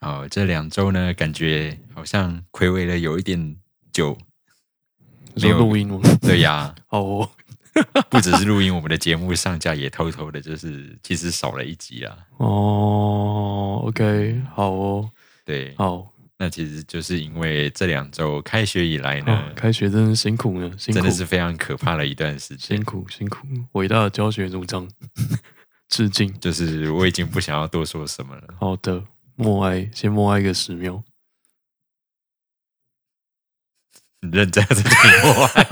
好，这两周呢，感觉好像暌违了有一点久，没有录音吗？对呀，哦，不只是录音，我们的节目上架也偷偷的，就是其实少了一集啊。哦，OK，好哦，对，好，那其实就是因为这两周开学以来呢，开学真的辛苦呢，辛苦，真的是非常可怕的一段时间，辛苦辛苦，伟大的教学组长，致敬。就是我已经不想要多说什么了。好的。默哀，先默哀个十秒。认真在听默哀。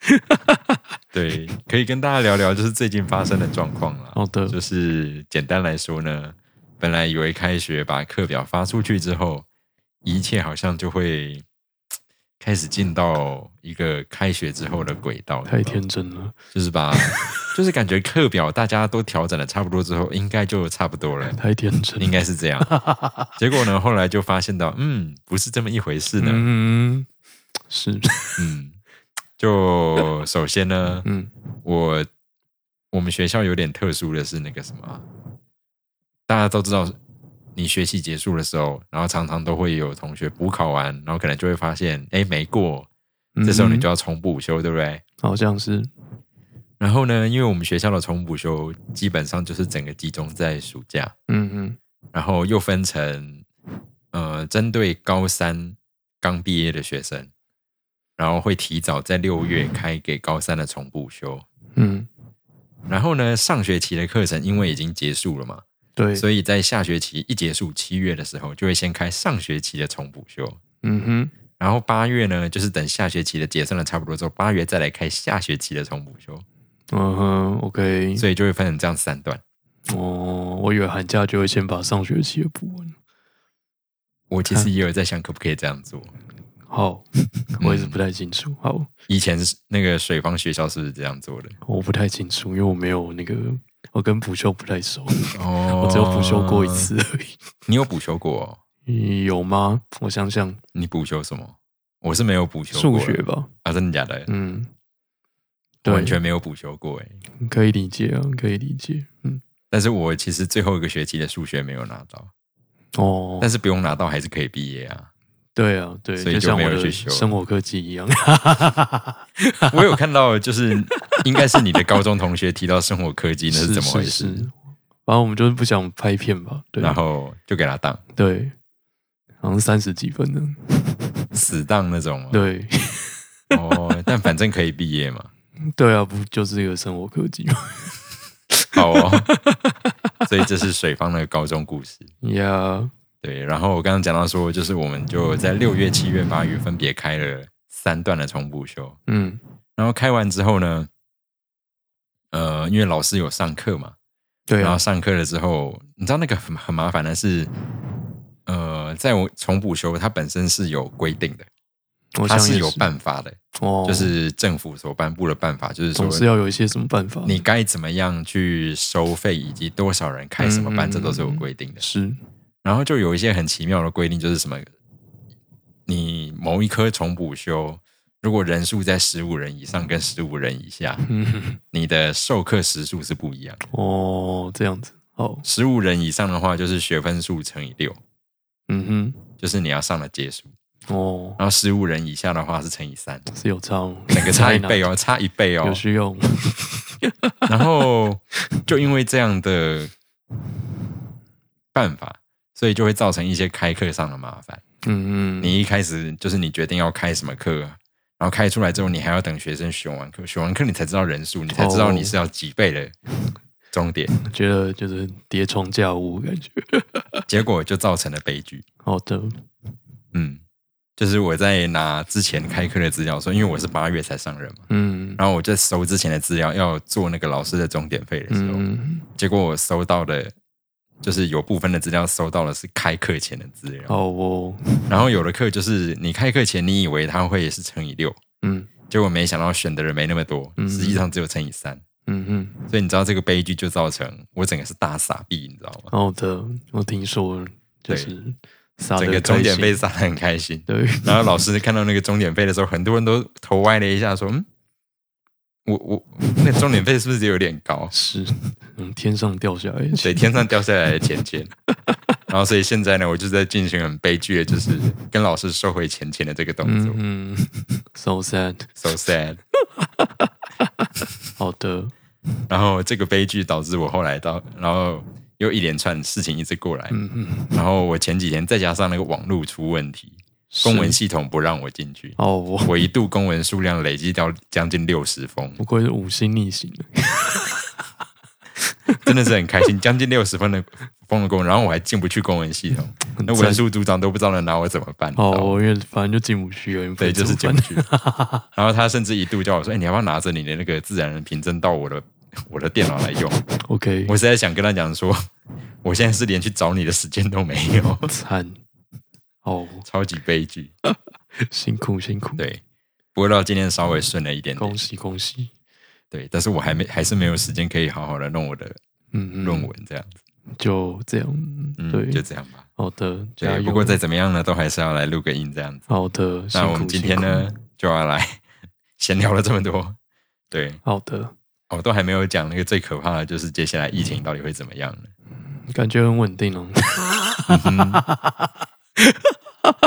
对，可以跟大家聊聊，就是最近发生的状况了。好的，就是简单来说呢，本来以为开学把课表发出去之后，一切好像就会。开始进到一个开学之后的轨道，太天真了，就是把，就是感觉课表大家都调整的差不多之后，应该就差不多了。太天真，应该是这样。结果呢，后来就发现到，嗯，不是这么一回事呢。嗯，是，嗯，就首先呢，嗯，我我们学校有点特殊的是那个什么，大家都知道。你学期结束的时候，然后常常都会有同学补考完，然后可能就会发现，哎，没过，这时候你就要重补修，对不对？好像是。然后呢，因为我们学校的重补修基本上就是整个集中在暑假，嗯嗯，然后又分成，呃，针对高三刚毕业的学生，然后会提早在六月开给高三的重补修，嗯，然后呢，上学期的课程因为已经结束了嘛。对，所以在下学期一结束七月的时候，就会先开上学期的重补修。嗯哼，然后八月呢，就是等下学期的结算的差不多之后，八月再来开下学期的重补修。嗯哼，OK，所以就会分成这样三段。哦，我以为寒假就会先把上学期的补完。我其实也有在想，可不可以这样做？好，我也是不太清楚。好，以前那个水方学校是不是这样做的？我不太清楚，因为我没有那个。我跟补修不太熟，哦我只有补修过一次而已。你有补修过？有吗？我想想，你补修什么？我是没有补修数学吧？啊，真的假的？嗯，完全没有补修过，哎，可以理解啊，可以理解。嗯，但是我其实最后一个学期的数学没有拿到，哦，但是不用拿到还是可以毕业啊。对啊，对，所以就没有去修生活科技一样。我有看到，就是应该是你的高中同学提到生活科技，那是怎么回事？反正我们就是不想拍片吧，对，然后就给他当，对，好像三十几分呢，死当那种。对，哦，但反正可以毕业嘛。对啊，不就是一个生活科技吗？好哦，所以这是水方的高中故事。Yeah，。对，然后我刚刚讲到说，就是我们就在六月、七月、八月分别开了三段的重补修，嗯，然后开完之后呢，呃，因为老师有上课嘛，对，然后上课了之后，你知道那个很很麻烦的是，呃，在我重补修，它本身是有规定的，它是有办法的，哦，就是政府所颁布的办法，就是说是要有一些什么办法，你该怎么样去收费，以及多少人开什么班，这都是有规定的，是。然后就有一些很奇妙的规定，就是什么，你某一科重补修，如果人数在十五人以上跟十五人以下，你的授课时数是不一样。哦，这样子。哦，十五人以上的话，就是学分数乘以六。嗯哼，就是你要上的节数。哦，然后十五人以下的话是乘以三，是有差，那个差一倍哦，差一倍哦，有需用。然后就因为这样的办法。所以就会造成一些开课上的麻烦。嗯嗯，你一开始就是你决定要开什么课，然后开出来之后，你还要等学生选完课，选完课你才知道人数，你才知道你是要几倍的终点。觉得就是叠床架屋感觉，结果就造成了悲剧。好的，嗯，就是我在拿之前开课的资料说，因为我是八月才上任嘛，嗯，然后我在收之前的资料要做那个老师的终点费的时候，结果我收到的。就是有部分的资料收到的是开课前的资料哦，然后有的课就是你开课前你以为他会是乘以六，嗯，结果没想到选的人没那么多，实际上只有乘以三，嗯嗯，所以你知道这个悲剧就造成我整个是大傻逼，你知道吗？好的，我听说就是整个终点费撒的很开心，对，然后老师看到那个终点费的时候，很多人都头歪了一下，说嗯。我我那终点费是不是有点高？是，嗯，天上掉下来，对，天上掉下来的钱钱。然后，所以现在呢，我就在进行很悲剧的，就是跟老师收回钱钱的这个动作。嗯，so sad，so sad。好的。然后这个悲剧导致我后来到，然后又一连串事情一直过来。嗯嗯。然后我前几天再加上那个网络出问题。公文系统不让我进去哦，我一度公文数量累积到将近六十封，不愧是五星逆行的，真的是很开心，将近六十分的封了公文，然后我还进不去公文系统，那文书组长都不知道能拿我怎么办哦，因为反正就进不去了，对，就是进不去。然后他甚至一度叫我说：“哎，你要不要拿着你的那个自然人凭证到我的 我的电脑来用？”OK，我实在想跟他讲说，我现在是连去找你的时间都没有，惨。哦，超级悲剧，辛苦辛苦。对，不过到今天稍微顺了一点，恭喜恭喜。对，但是我还没，还是没有时间可以好好的弄我的嗯论文这样子，就这样，对，就这样吧。好的，对。不过再怎么样呢，都还是要来录个音这样子。好的，那我们今天呢就要来闲聊了这么多。对，好的。我都还没有讲那个最可怕的就是接下来疫情到底会怎么样呢？感觉很稳定哦。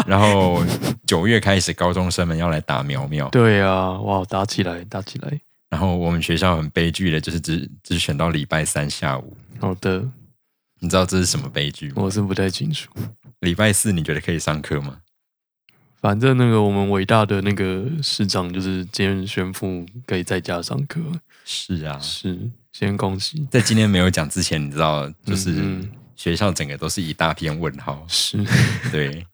然后九月开始，高中生们要来打苗苗。对啊，哇，打起来，打起来。然后我们学校很悲剧的，就是只只选到礼拜三下午。好的，你知道这是什么悲剧吗？我是不太清楚。礼拜四你觉得可以上课吗？反正那个我们伟大的那个市长就是今天宣布可以在家上课。是啊，是，先恭喜。在今天没有讲之前，你知道就是。学校整个都是一大片问号，是对，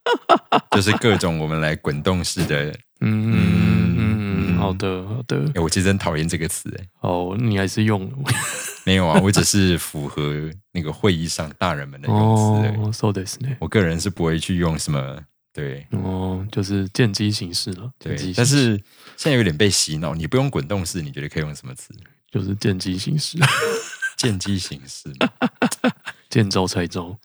就是各种我们来滚动式的，嗯好的好的。哎，我其实很讨厌这个词，哎，哦，你还是用 没有啊？我只是符合那个会议上大人们的用词，哦，so this 我个人是不会去用什么，对，哦，就是见机行事了，对。但是现在有点被洗脑，你不用滚动式，你觉得可以用什么词？就是见机行事，见机行事。见招拆招，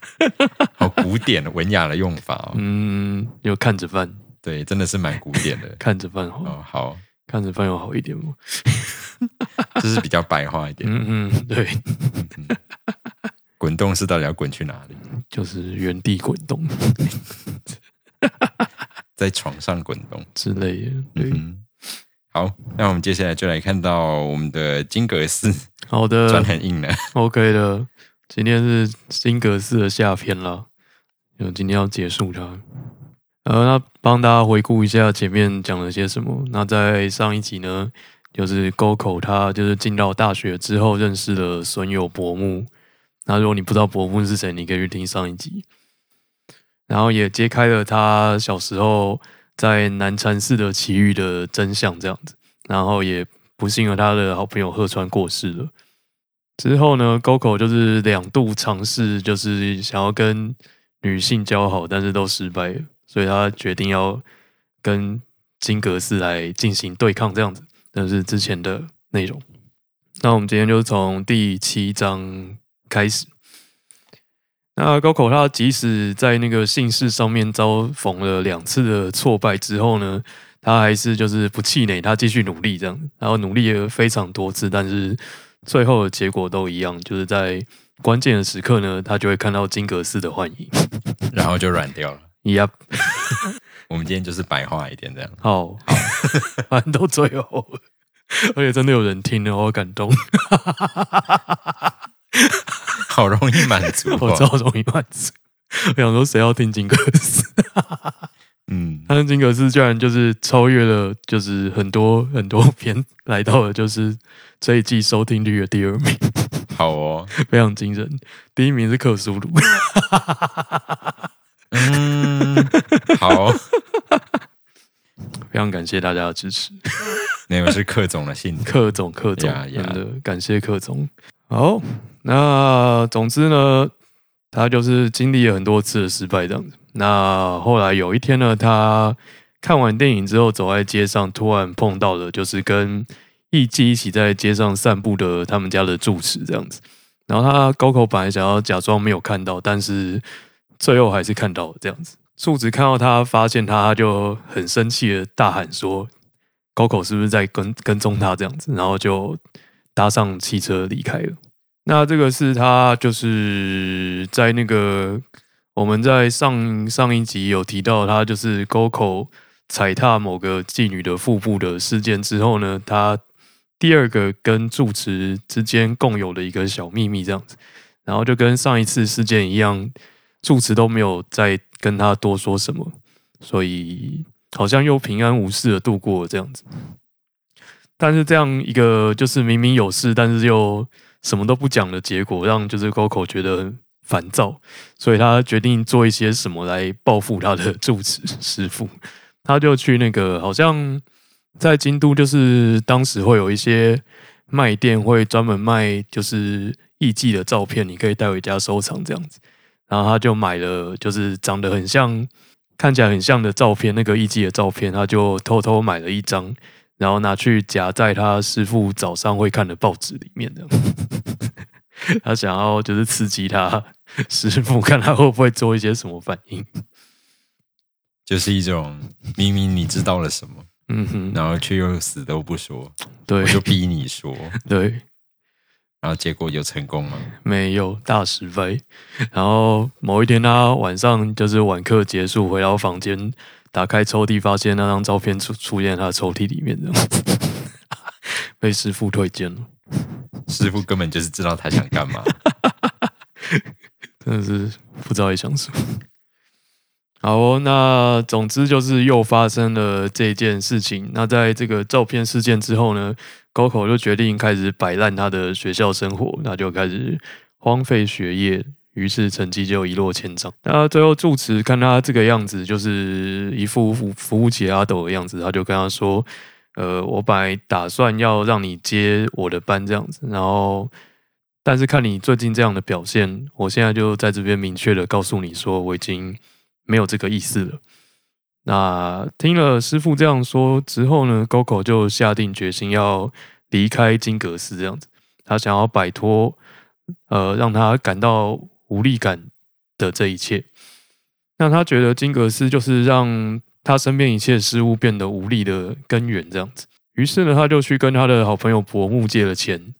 好古典的文雅的用法哦。嗯，有看着办，对，真的是蛮古典的。看着办哦，好，看着办有好一点吗？就是比较白话一点。嗯嗯，对。滚动是到底要滚去哪里？就是原地滚动，在床上滚动之类的。对。好，那我们接下来就来看到我们的金阁寺。好的，转很硬了。OK 的，今天是金阁寺的下篇了，就今天要结束它。呃，那帮大家回顾一下前面讲了些什么。那在上一集呢，就是沟口他就是进到大学之后认识了损友伯木。那如果你不知道伯木是谁，你可以去听上一集。然后也揭开了他小时候。在南禅寺的奇遇的真相这样子，然后也不幸和他的好朋友鹤川过世了。之后呢，GoGo 就是两度尝试，就是想要跟女性交好，但是都失败了，所以他决定要跟金阁寺来进行对抗这样子。那是之前的内容。那我们今天就从第七章开始。那高口他即使在那个姓氏上面遭逢了两次的挫败之后呢，他还是就是不气馁，他继续努力这样，然后努力了非常多次，但是最后的结果都一样，就是在关键的时刻呢，他就会看到金格斯的幻影，然后就软掉了。Yep，我们今天就是白话一点这样。好，反正到最后，而且真的有人听了，我感动。好容易满足，我超容易满足。我想说，谁要听金格斯？嗯，他跟金格斯居然就是超越了，就是很多很多篇，来到了就是这一季收听率的第二名。好哦，非常惊人。第一名是克苏鲁。嗯，好，非常感谢大家的支持。那个是克总的信，克总，克总，真的感谢克总。好。那总之呢，他就是经历了很多次的失败这样子。那后来有一天呢，他看完电影之后，走在街上，突然碰到了就是跟艺妓一起在街上散步的他们家的住持这样子。然后他高口本来想要假装没有看到，但是最后还是看到了这样子。住持看到他，发现他就很生气的大喊说：“高口是不是在跟跟踪他这样子？”然后就搭上汽车离开了。那这个是他就是在那个我们在上上一集有提到，他就是沟口踩踏某个妓女的腹部的事件之后呢，他第二个跟住持之间共有的一个小秘密这样子，然后就跟上一次事件一样，住持都没有再。跟他多说什么，所以好像又平安无事的度过这样子。但是这样一个就是明明有事，但是又什么都不讲的结果，让就是 Coco 觉得很烦躁，所以他决定做一些什么来报复他的住持师傅。他就去那个好像在京都，就是当时会有一些卖店会专门卖就是艺妓的照片，你可以带回家收藏这样子。然后他就买了，就是长得很像、看起来很像的照片，那个艺妓的照片，他就偷偷买了一张，然后拿去夹在他师傅早上会看的报纸里面的。他想要就是刺激他师傅，看他会不会做一些什么反应。就是一种明明你知道了什么，嗯哼，然后却又死都不说，对，就逼你说，对。然后结果有成功吗？没有，大失败。然后某一天，他晚上就是晚课结束，回到房间，打开抽屉，发现那张照片出出现在他抽屉里面，的 被师傅推荐了。师傅根本就是知道他想干嘛，真的是不知道在想什么。好，那总之就是又发生了这件事情。那在这个照片事件之后呢？高考就决定开始摆烂他的学校生活，那就开始荒废学业，于是成绩就一落千丈。那最后住持看他这个样子，就是一副扶扶不起阿斗的样子，他就跟他说：“呃，我本来打算要让你接我的班这样子，然后但是看你最近这样的表现，我现在就在这边明确的告诉你说，我已经没有这个意思了。”那听了师傅这样说之后呢，GoGo 就下定决心要离开金阁寺，这样子，他想要摆脱呃让他感到无力感的这一切。那他觉得金格斯就是让他身边一切事物变得无力的根源，这样子。于是呢，他就去跟他的好朋友伯木借了钱，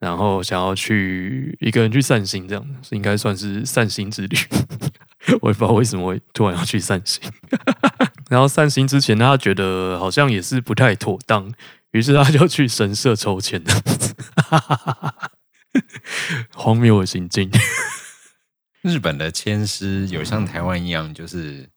然后想要去一个人去散心，这样子应该算是散心之旅。我也不知道为什么会突然要去散心，然后散心之前，他觉得好像也是不太妥当，于是他就去神社抽签的，荒谬的行径。日本的签师有像台湾一样，就是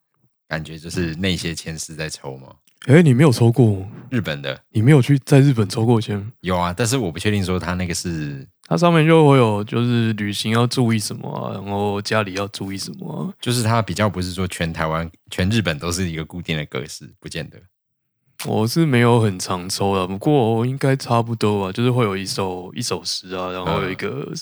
感觉就是那些签师在抽吗？哎，你没有抽过日本的？你没有去在日本抽过签？有啊，但是我不确定说他那个是，它上面就会有就是旅行要注意什么啊，然后家里要注意什么啊，就是它比较不是说全台湾、全日本都是一个固定的格式，不见得。我是没有很常抽的，不过应该差不多吧，就是会有一首一首诗啊，然后有一个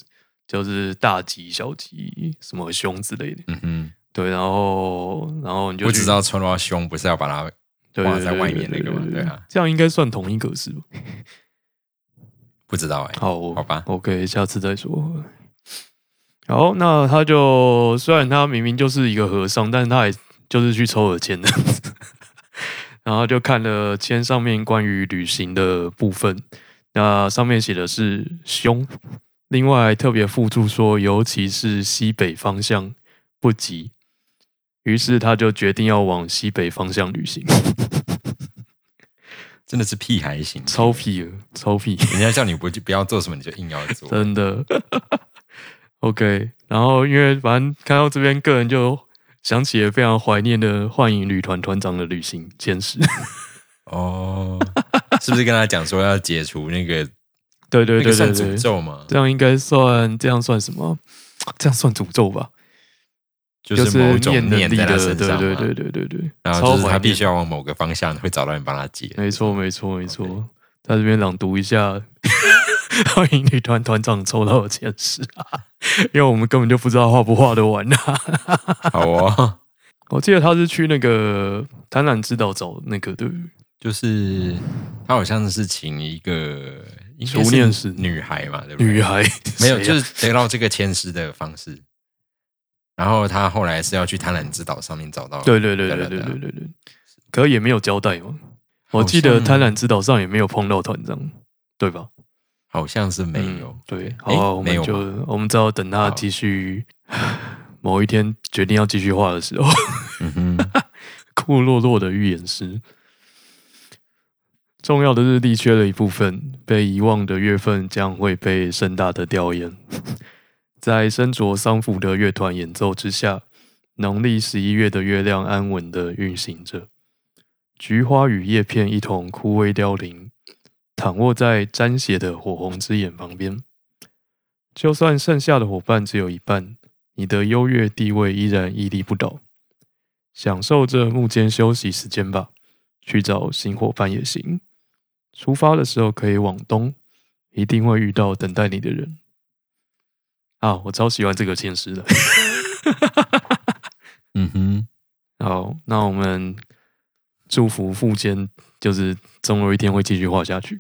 就是大吉、小吉、什么凶之类的。嗯哼，对，然后然后你就不知道抽到凶，不是要把它。挂在外面那个嘛，对啊，这样应该算同一格式吧？不知道哎，好，好吧，OK，下次再说。好，那他就虽然他明明就是一个和尚，但是他也就是去抽了签的，然后就看了签上面关于旅行的部分，那上面写的是凶，另外特别附注说，尤其是西北方向不急。于是他就决定要往西北方向旅行，真的是屁还行，超屁了，超屁！人家叫你不不要做什么，你就硬要做，真的。OK，然后因为反正看到这边，个人就想起了非常怀念的幻影旅团团长的旅行见识。哦，是不是跟他讲说要解除那个？对对对对对，诅咒吗？这样应该算，这样算什么？这样算诅咒吧？就是某种念在他身上，对对对对对对。然后就是他必须要往某个方向，会找到人帮他解。没错没错没错。在这边朗读一下 欢迎女团团长抽到的签诗啊，因为我们根本就不知道画不画得完啊。好啊，我记得他是去那个贪婪之岛找那个，对，就是他好像是请一个熟念是女孩嘛，对不对？女孩没有，就是得到这个签诗的方式。然后他后来是要去贪婪之岛上面找到，对对对对对对对对，可也没有交代嘛。我记得贪婪之岛上也没有碰到团长，对吧？好像是没有。对，好，我们就我们只好等他继续，某一天决定要继续画的时候，嗯哼库洛洛的预言师，重要的日历缺了一部分，被遗忘的月份将会被盛大的吊唁。在身着丧服的乐团演奏之下，农历十一月的月亮安稳的运行着。菊花与叶片一同枯萎凋零，躺卧在沾血的火红之眼旁边。就算剩下的伙伴只有一半，你的优越地位依然屹立不倒。享受着幕间休息时间吧，去找新伙伴也行。出发的时候可以往东，一定会遇到等待你的人。啊，我超喜欢这个现实的。嗯哼，好，那我们。祝福富坚，就是总有一天会继续画下去。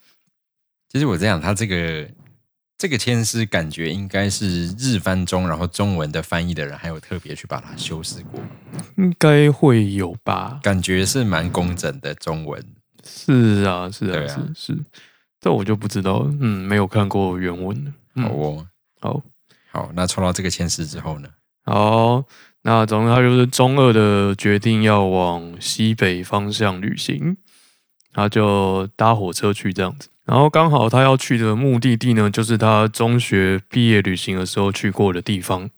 其实我这样，他这个这个签诗感觉应该是日翻中，然后中文的翻译的人还有特别去把它修饰过，应该会有吧？感觉是蛮工整的中文。是啊，是啊，是是，这我就不知道，嗯，没有看过原文。好哦，好好，那抽到这个签诗之后呢？好。那总之，他就是中二的决定要往西北方向旅行，他就搭火车去这样子。然后刚好他要去的目的地呢，就是他中学毕业旅行的时候去过的地方。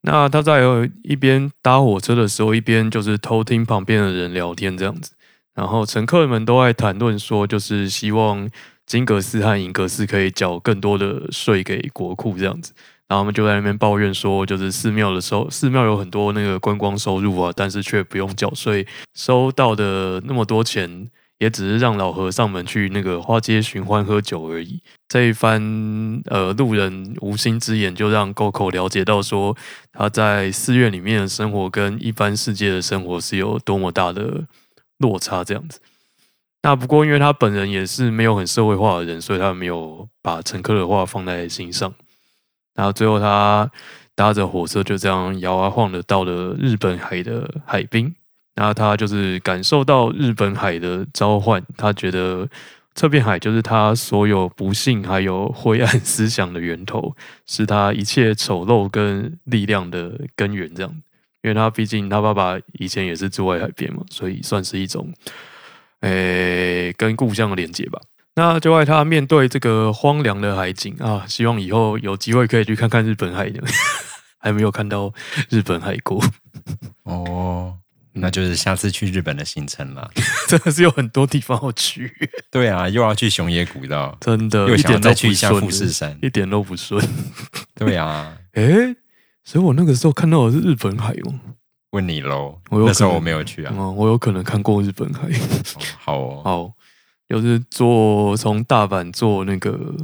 那他在一边搭火车的时候，一边就是偷听旁边的人聊天这样子。然后乘客们都在谈论说，就是希望金格斯和银格斯可以缴更多的税给国库这样子。然后他们就在那边抱怨说，就是寺庙的收寺庙有很多那个观光收入啊，但是却不用缴税，收到的那么多钱，也只是让老和尚们去那个花街寻欢喝酒而已。这一番呃路人无心之言，就让沟口了解到说，他在寺院里面的生活跟一般世界的生活是有多么大的落差。这样子。那不过因为他本人也是没有很社会化的人，所以他没有把乘客的话放在心上。然后最后，他搭着火车就这样摇啊晃的到了日本海的海滨。然后他就是感受到日本海的召唤，他觉得这片海就是他所有不幸还有灰暗思想的源头，是他一切丑陋跟力量的根源。这样，因为他毕竟他爸爸以前也是住在海边嘛，所以算是一种，诶，跟故乡的连接吧。那就爱他面对这个荒凉的海景啊，希望以后有机会可以去看看日本海的，还没有看到日本海过哦，那就是下次去日本的行程了。真的是有很多地方要去。对啊，又要去熊野古道，真的，又想再去一下富士山，一点都不顺。对啊，哎，所以我那个时候看到的是日本海哦。问你喽，那时候我没有去啊，嗯我有可能看过日本海。好哦，好。就是坐从大阪坐那个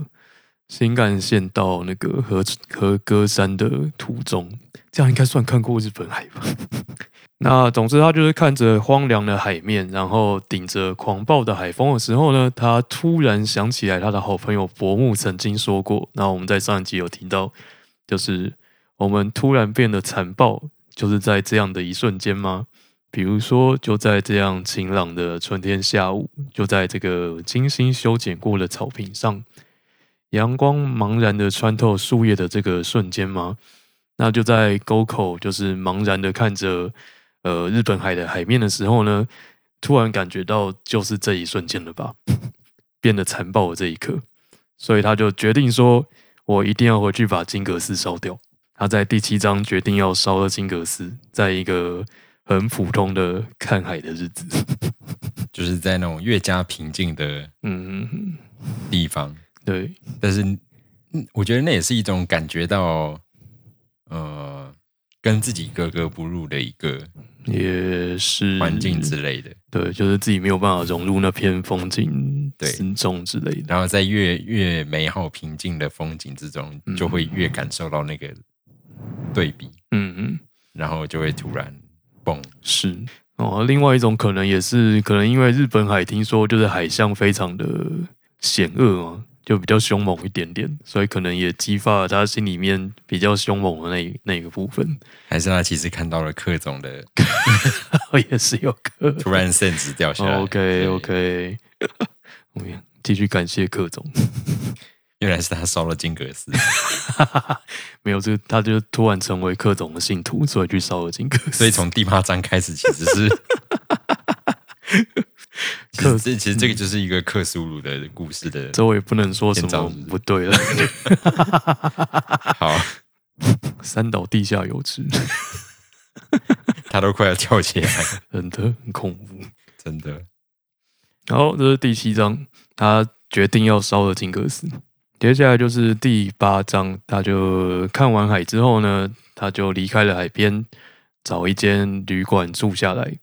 新干线到那个和和歌山的途中，这样应该算看过日本海吧？那总之，他就是看着荒凉的海面，然后顶着狂暴的海风的时候呢，他突然想起来他的好朋友伯木曾经说过。那我们在上一集有提到，就是我们突然变得残暴，就是在这样的一瞬间吗？比如说，就在这样晴朗的春天下午，就在这个精心修剪过的草坪上，阳光茫然的穿透树叶的这个瞬间吗？那就在沟口，就是茫然的看着呃日本海的海面的时候呢，突然感觉到就是这一瞬间了吧，变得残暴的这一刻，所以他就决定说，我一定要回去把金阁寺烧掉。他在第七章决定要烧了金格斯，在一个。很普通的看海的日子，就是在那种越加平静的 嗯地方。对，但是我觉得那也是一种感觉到呃跟自己格格不入的一个也是环境之类的。对，就是自己没有办法融入那片风景之中之类的。然后在越越美好平静的风景之中，就会越感受到那个对比。嗯嗯，然后就会突然蹦。是哦，另外一种可能也是可能因为日本海听说就是海象非常的险恶嘛。就比较凶猛一点点，所以可能也激发了他心里面比较凶猛的那那个部分。还是他其实看到了克总的，也是有克，突然甚至掉下来。OK OK，我们继续感谢克总。原来是他烧了金阁寺，没有这个，他就突然成为克总的信徒，所以去烧了金阁寺。所以从第八章开始，其实是。克这其实这个就是一个克苏鲁的故事的，这我也不能说什么不对了。好，三岛地下有知，他都快要跳起来，真的很恐怖，真的。然后这是第七章，他决定要烧了金阁寺。接下来就是第八章，他就看完海之后呢，他就离开了海边，找一间旅馆住下来。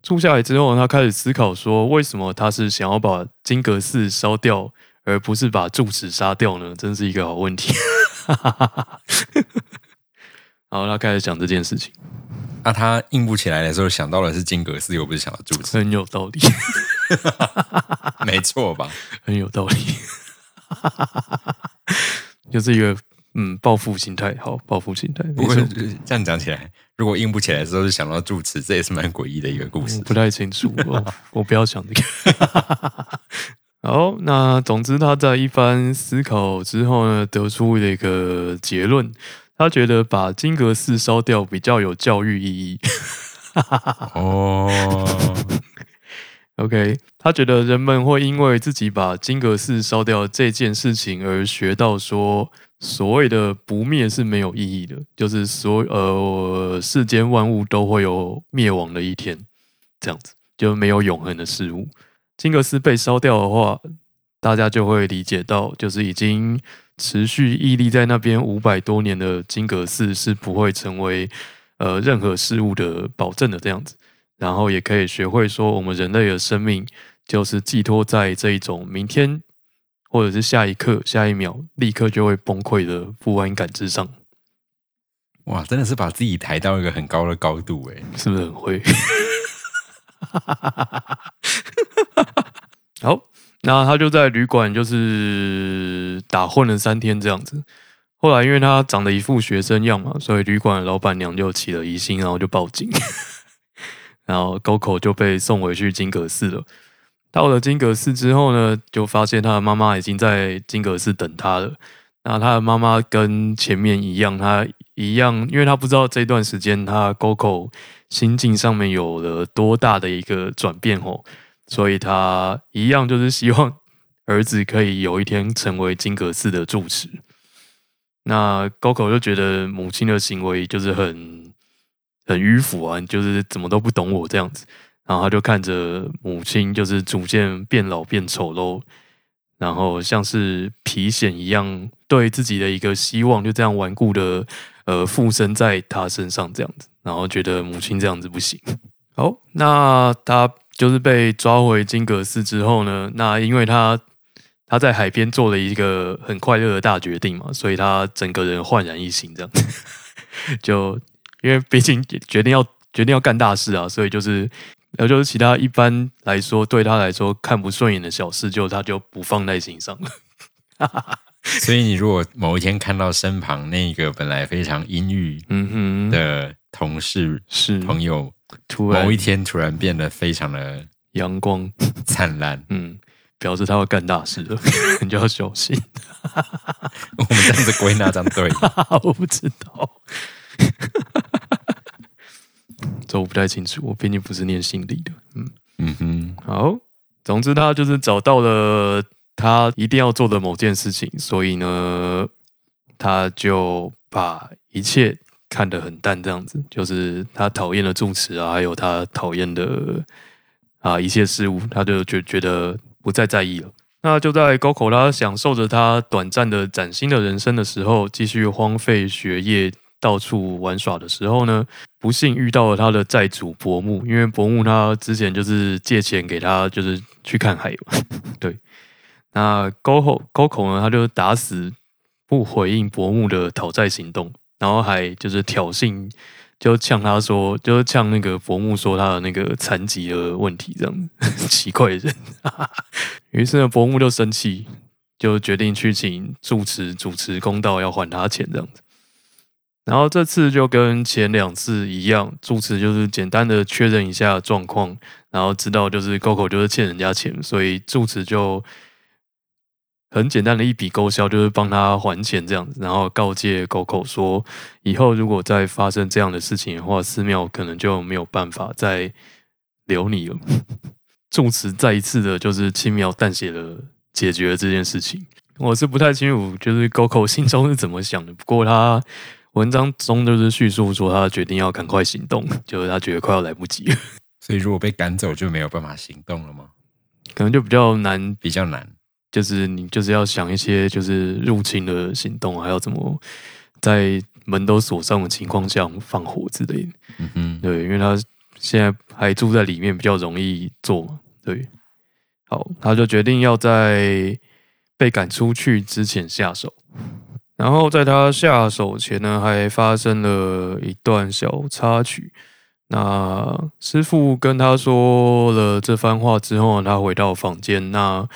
住下来之后，他开始思考说：为什么他是想要把金阁寺烧掉，而不是把住持杀掉呢？真是一个好问题。然后他开始讲这件事情。那他硬不起来的时候，想到的是金阁寺，又不是想到住持，很有道理。没错吧？很有道理。就是一个。嗯，报复心态好，报复心态。不过这样讲起来，如果硬不起来的时候就想到住持，这也是蛮诡异的一个故事。不太清楚，我不要想这个。好，那总之他在一番思考之后呢，得出了一个结论，他觉得把金阁寺烧掉比较有教育意义。哦，OK，他觉得人们会因为自己把金阁寺烧掉这件事情而学到说。所谓的不灭是没有意义的，就是所呃世间万物都会有灭亡的一天，这样子就没有永恒的事物。金阁寺被烧掉的话，大家就会理解到，就是已经持续屹立在那边五百多年的金阁寺是不会成为呃任何事物的保证的这样子。然后也可以学会说，我们人类的生命就是寄托在这一种明天。或者是下一刻、下一秒，立刻就会崩溃的不安感之上，哇，真的是把自己抬到一个很高的高度，哎，是不是很会？好，那他就在旅馆就是打混了三天这样子。后来因为他长得一副学生样嘛，所以旅馆的老板娘就起了疑心，然后就报警，然后沟口就被送回去金阁寺了。到了金阁寺之后呢，就发现他的妈妈已经在金阁寺等他了。那他的妈妈跟前面一样，他一样，因为他不知道这段时间他 GoGo 心境上面有了多大的一个转变哦，所以他一样就是希望儿子可以有一天成为金阁寺的住持。那 GoGo 就觉得母亲的行为就是很很迂腐啊，就是怎么都不懂我这样子。然后他就看着母亲，就是逐渐变老变丑陋，然后像是皮癣一样，对自己的一个希望就这样顽固的呃附身在他身上这样子，然后觉得母亲这样子不行。好，那他就是被抓回金阁寺之后呢，那因为他他在海边做了一个很快乐的大决定嘛，所以他整个人焕然一新，这样 就因为毕竟决定要决定要干大事啊，所以就是。然后就是其他一般来说对他来说看不顺眼的小事，就他就不放在心上了。所以你如果某一天看到身旁那个本来非常阴郁的同事是朋友，突然某一天突然变得非常的阳光灿烂，嗯，表示他会干大事了，你就要小心。我们这样子归纳这样对？我不知道。这我不太清楚，我毕竟不是念心理的。嗯嗯哼，好，总之他就是找到了他一定要做的某件事情，所以呢，他就把一切看得很淡，这样子，就是他讨厌的住持啊，还有他讨厌的啊一切事物，他就觉觉得不再在意了。那就在高口他享受着他短暂的崭新的人生的时候，继续荒废学业。到处玩耍的时候呢，不幸遇到了他的债主伯木，因为伯木他之前就是借钱给他，就是去看海。对，那高口高口呢，他就打死不回应伯木的讨债行动，然后还就是挑衅，就呛他说，就呛那个伯木说他的那个残疾的问题，这样子 奇怪的人。于是呢，伯木就生气。就决定去请住持主持公道，要还他钱这样子。然后这次就跟前两次一样，住持就是简单的确认一下状况，然后知道就是 Coco 就是欠人家钱，所以住持就很简单的一笔勾销，就是帮他还钱这样子。然后告诫 Coco 说，以后如果再发生这样的事情的话，寺庙可能就没有办法再留你了。住持再一次的就是轻描淡写的。解决了这件事情，我是不太清楚，就是 GoCo 心中是怎么想的。不过他文章中就是叙述说，他决定要赶快行动，就是他觉得快要来不及了。所以如果被赶走，就没有办法行动了吗？可能就比较难，比较难。就是你就是要想一些，就是入侵的行动，还要怎么在门都锁上的情况下放火之类的。嗯哼，对，因为他现在还住在里面，比较容易做嘛。对。好，他就决定要在被赶出去之前下手。然后在他下手前呢，还发生了一段小插曲。那师傅跟他说了这番话之后，他回到房间。那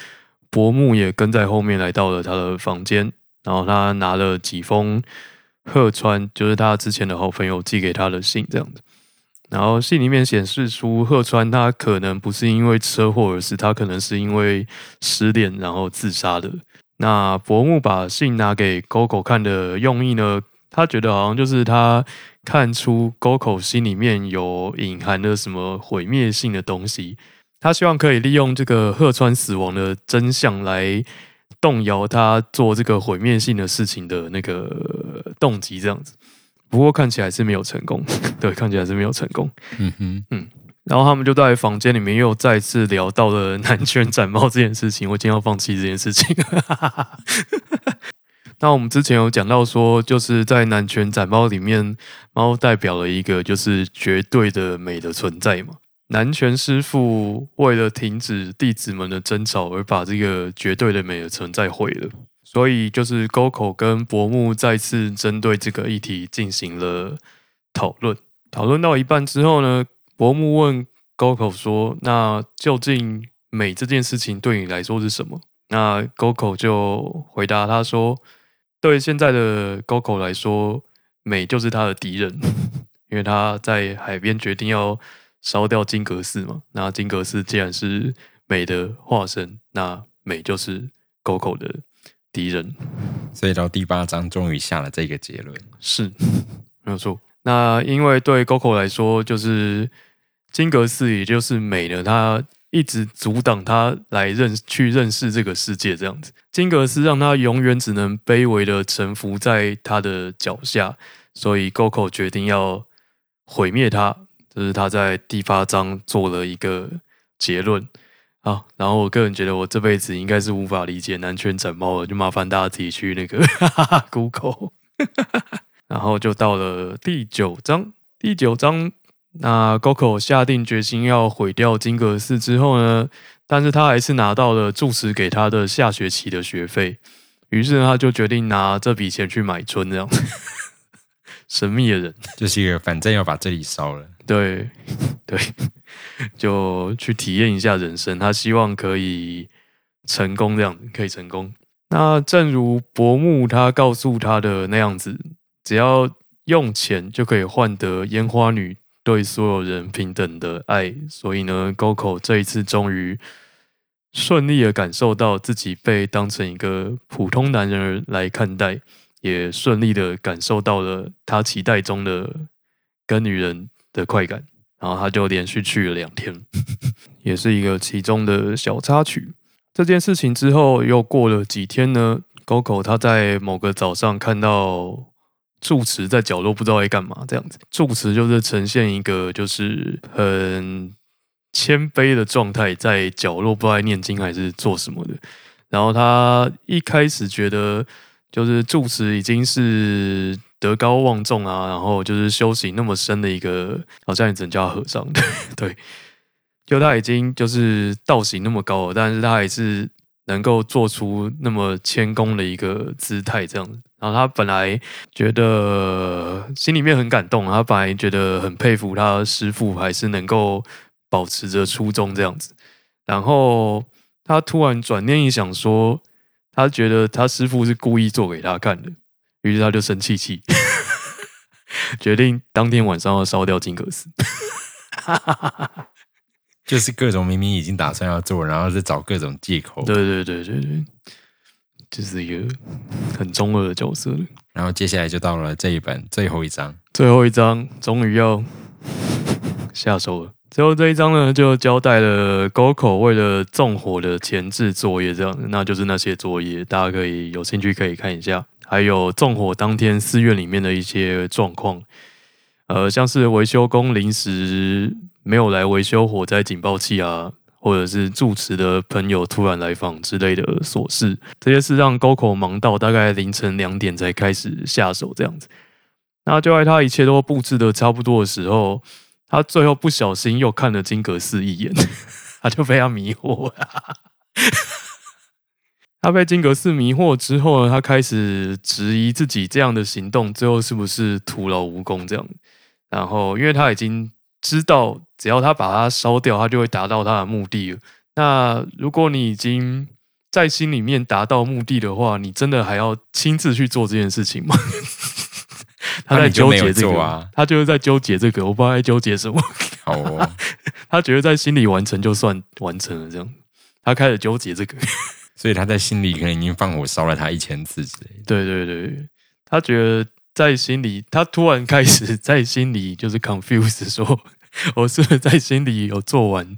伯木也跟在后面来到了他的房间。然后他拿了几封鹤川，就是他之前的好朋友寄给他的信，这样子。然后信里面显示出鹤川他可能不是因为车祸而死，他可能是因为失恋然后自杀的。那伯木把信拿给沟口看的用意呢？他觉得好像就是他看出沟口心里面有隐含的什么毁灭性的东西，他希望可以利用这个鹤川死亡的真相来动摇他做这个毁灭性的事情的那个动机，这样子。不过看起来是没有成功，对，看起来是没有成功。嗯哼，嗯，然后他们就在房间里面又再次聊到了南拳展猫这件事情。我今天要放弃这件事情。那我们之前有讲到说，就是在南拳展猫里面，猫代表了一个就是绝对的美的存在嘛。南拳师傅为了停止弟子们的争吵，而把这个绝对的美的存在毁了。所以就是沟口跟薄木再次针对这个议题进行了讨论。讨论到一半之后呢，伯木问沟口说：“那究竟美这件事情对你来说是什么？”那沟口就回答他说：“对现在的沟口来说，美就是他的敌人，因为他在海边决定要烧掉金阁寺嘛。那金阁寺既然是美的化身，那美就是沟口的。”敌人，所以到第八章终于下了这个结论，是没有错。那因为对 GoGo 来说，就是金格寺，也就是美的，他一直阻挡他来认去认识这个世界，这样子。金阁寺让他永远只能卑微的臣服在他的脚下，所以 GoGo 决定要毁灭他。这是他在第八章做了一个结论。好，然后我个人觉得我这辈子应该是无法理解南拳展猫了，就麻烦大家自己去那个 Google。然后就到了第九章，第九章，那 Goku 下定决心要毁掉金阁寺之后呢，但是他还是拿到了住持给他的下学期的学费，于是他就决定拿这笔钱去买春，这样。神秘的人，就是一个反正要把这里烧了，对 对。就去体验一下人生，他希望可以成功，这样可以成功。那正如伯木他告诉他的那样子，只要用钱就可以换得烟花女对所有人平等的爱。所以呢，GOKO 这一次终于顺利的感受到自己被当成一个普通男人来看待，也顺利的感受到了他期待中的跟女人的快感。然后他就连续去了两天，也是一个其中的小插曲。这件事情之后又过了几天呢？GoGo 他在某个早上看到住持在角落不知道在干嘛，这样子。住持就是呈现一个就是很谦卑的状态，在角落不知道念经还是做什么的。然后他一开始觉得就是住持已经是。德高望重啊，然后就是修行那么深的一个，好像也整叫和尚。对，就他已经就是道行那么高了，但是他还是能够做出那么谦恭的一个姿态，这样子。然后他本来觉得心里面很感动，他本来觉得很佩服他师傅，还是能够保持着初衷这样子。然后他突然转念一想，说他觉得他师傅是故意做给他看的。于是他就生气气，决定当天晚上要烧掉金阁寺。就是各种明明已经打算要做，然后再找各种借口。对对对对对，就是一个很中二的角色。然后接下来就到了这一本最后一章，最后一章终于要下手了。最后这一章呢，就交代了 Goku 为了纵火的前置作业，这样，那就是那些作业，大家可以有兴趣可以看一下。还有纵火当天寺院里面的一些状况，呃，像是维修工临时没有来维修火灾警报器啊，或者是住持的朋友突然来访之类的琐事，这些事让沟口忙到大概凌晨两点才开始下手这样子。那就在他一切都布置的差不多的时候，他最后不小心又看了金阁寺一眼，他就被他迷惑了。他被金阁寺迷惑之后呢，他开始质疑自己这样的行动最后是不是徒劳无功这样。然后，因为他已经知道，只要他把它烧掉，他就会达到他的目的。那如果你已经在心里面达到目的的话，你真的还要亲自去做这件事情吗？他在纠结这个，他就是在纠结这个，我不知道在纠结什么。好哦，他觉得在心里完成就算完成了，这样他开始纠结这个。所以他在心里可能已经放火烧了他一千次之类。对对对，他觉得在心里，他突然开始在心里就是 confuse，说 我是在心里有做完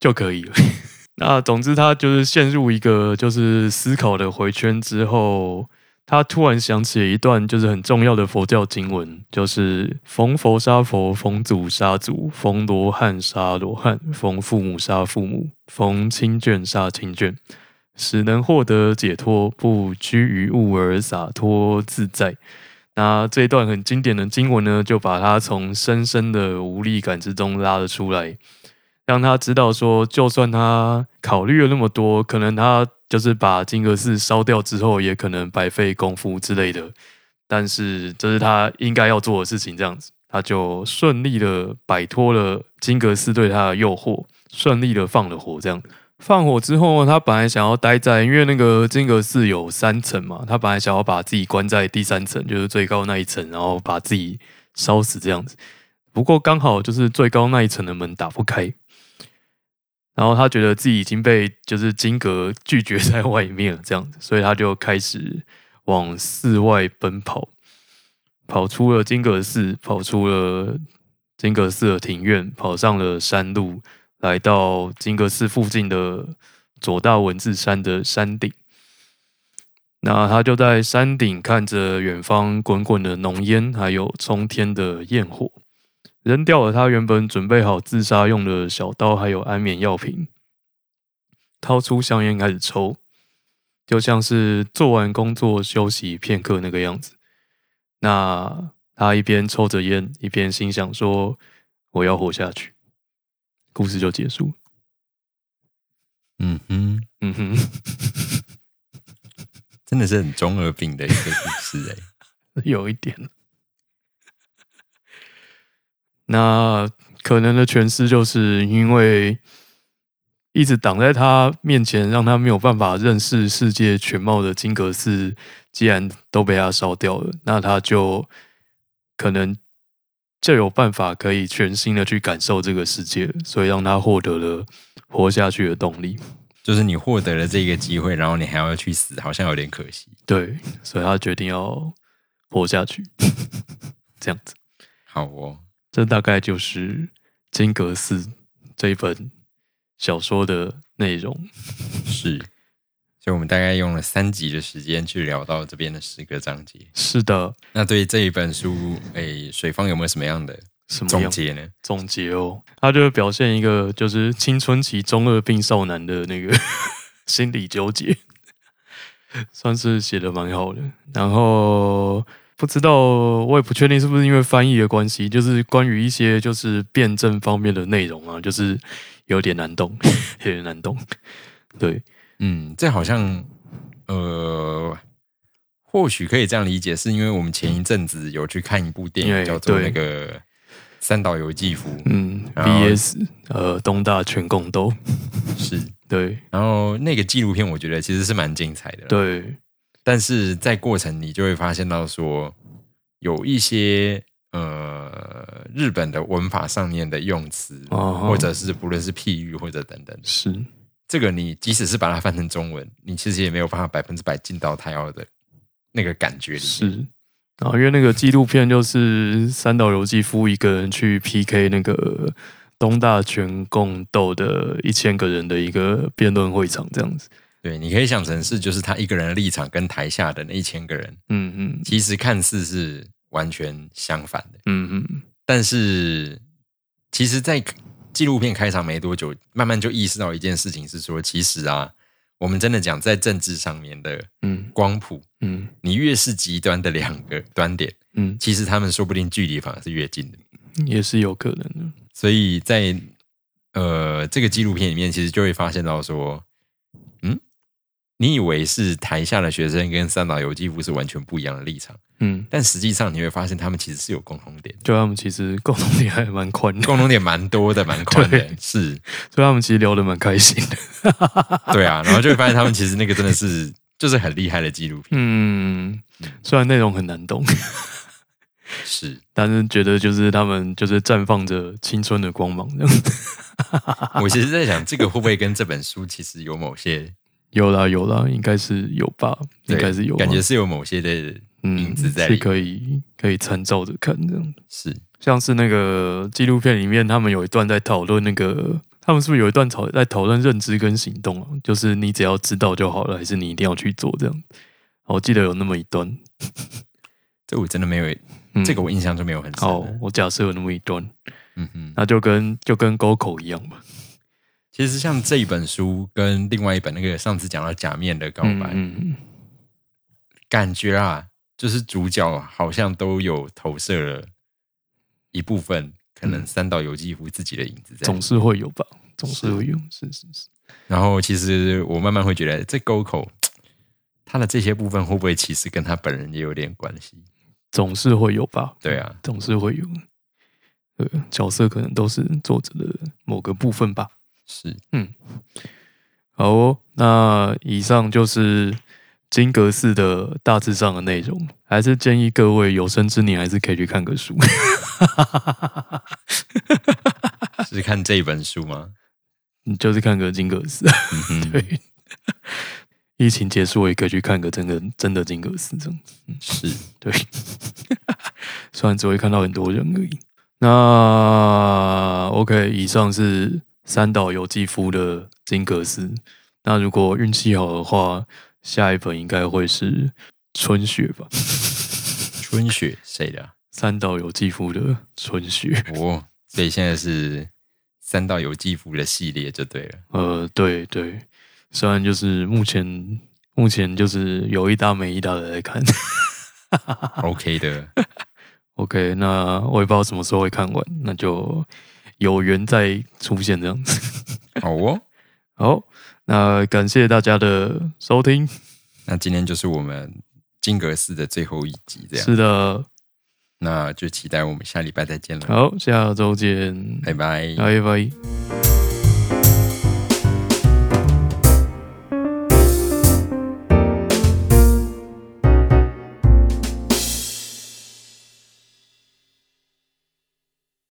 就可以了？那总之他就是陷入一个就是思考的回圈之后，他突然想起了一段就是很重要的佛教经文，就是逢佛杀佛，逢祖杀祖，逢罗汉杀罗汉，逢父母杀父母，逢亲眷杀亲眷。使能获得解脱，不拘于物而洒脱自在。那这一段很经典的经文呢，就把他从深深的无力感之中拉了出来，让他知道说，就算他考虑了那么多，可能他就是把金阁寺烧掉之后，也可能白费功夫之类的。但是这是他应该要做的事情，这样子，他就顺利的摆脱了金阁寺对他的诱惑，顺利的放了火，这样。放火之后，他本来想要待在，因为那个金阁寺有三层嘛，他本来想要把自己关在第三层，就是最高那一层，然后把自己烧死这样子。不过刚好就是最高那一层的门打不开，然后他觉得自己已经被就是金阁拒绝在外面了，这样子，所以他就开始往寺外奔跑，跑出了金阁寺，跑出了金阁寺的庭院，跑上了山路。来到金阁寺附近的左大文字山的山顶，那他就在山顶看着远方滚滚的浓烟，还有冲天的焰火，扔掉了他原本准备好自杀用的小刀，还有安眠药瓶，掏出香烟开始抽，就像是做完工作休息片刻那个样子。那他一边抽着烟，一边心想说：“我要活下去。”故事就结束。嗯哼，嗯哼，真的是很中二病的一个故事哎，有一点。那可能的诠释就是因为一直挡在他面前，让他没有办法认识世界全貌的金阁寺，既然都被他烧掉了，那他就可能。就有办法可以全新的去感受这个世界，所以让他获得了活下去的动力。就是你获得了这个机会，然后你还要去死，好像有点可惜。对，所以他决定要活下去，这样子。好哦，这大概就是金阁寺这一本小说的内容。是。就我们大概用了三集的时间去聊到这边的十个章节。是的，那对这一本书，哎，水方有没有什么样的总结呢？总结哦，他就表现一个就是青春期中二病少男的那个 心理纠结，算是写的蛮好的。然后不知道，我也不确定是不是因为翻译的关系，就是关于一些就是辩证方面的内容啊，就是有点难懂，有点难懂。对，嗯，这好像呃，或许可以这样理解，是因为我们前一阵子有去看一部电影，叫做那个。三岛由纪夫，嗯，B.S. 呃，东大全共斗，是 对。然后那个纪录片，我觉得其实是蛮精彩的，对。但是在过程你就会发现到说，有一些呃日本的文法上面的用词，或者是不论是譬喻或者等等，是这个你即使是把它翻成中文，你其实也没有办法百分之百进到他要的那个感觉里。是。然后，因为那个纪录片就是三岛由纪夫一个人去 PK 那个东大全共斗的一千个人的一个辩论会场，这样子。对，你可以想成是就是他一个人的立场跟台下的那一千个人，嗯嗯，其实看似是完全相反的，嗯嗯。但是，其实，在纪录片开场没多久，慢慢就意识到一件事情，是说，其实啊。我们真的讲在政治上面的，嗯，光谱，嗯，你越是极端的两个端点，嗯，其实他们说不定距离反而是越近的，也是有可能的。所以在呃这个纪录片里面，其实就会发现到说。你以为是台下的学生跟三岛由纪夫是完全不一样的立场，嗯，但实际上你会发现他们其实是有共同点，就他们其实共同点还蛮宽，共同点蛮多的，蛮宽的，是，所以他们其实聊得蛮开心的，对啊，然后就会发现他们其实那个真的是就是很厉害的纪录片，嗯，虽然内容很难懂，是，但是觉得就是他们就是绽放着青春的光芒这样子，我其实在想这个会不会跟这本书其实有某些。有啦有啦，应该是有吧，应该是有，感觉是有某些的影子在，是可以可以参照着看这样。是，像是那个纪录片里面，他们有一段在讨论那个，他们是不是有一段讨在讨论认知跟行动啊？就是你只要知道就好了，还是你一定要去做这样？我记得有那么一段，这我真的没有，这个我印象就没有很深。哦，我假设有那么一段，嗯哼，那就跟就跟沟口一样吧。其实像这一本书跟另外一本那个上次讲到假面的告白，感觉啊，就是主角好像都有投射了一部分，可能三岛由纪夫自己的影子在，总是会有吧，总是会有，是是是。然后其实我慢慢会觉得，这沟口他的这些部分会不会其实跟他本人也有点关系？总是会有吧，对啊，总是会有，呃，角色可能都是作者的某个部分吧。是，嗯，好哦，那以上就是金阁寺的大致上的内容，还是建议各位有生之年还是可以去看个书。是看这本书吗？你 就是看个金阁寺，对。疫情结束，我也可以去看个真的真的金阁寺，这样是对。虽然只会看到很多人而已。那 OK，以上是。三岛由纪夫的金阁寺，那如果运气好的话，下一本应该会是春雪吧？春雪谁的？三岛由纪夫的春雪。哦，所以现在是三岛由纪夫的系列就对了。呃，对对，虽然就是目前目前就是有一搭没一搭的在看。OK 的，OK，那我也不知道什么时候会看完，那就。有缘再出现这样子，好哦，好，那感谢大家的收听，那今天就是我们金阁寺的最后一集，这样。是的，那就期待我们下礼拜再见了，好，下周见，拜拜，拜拜。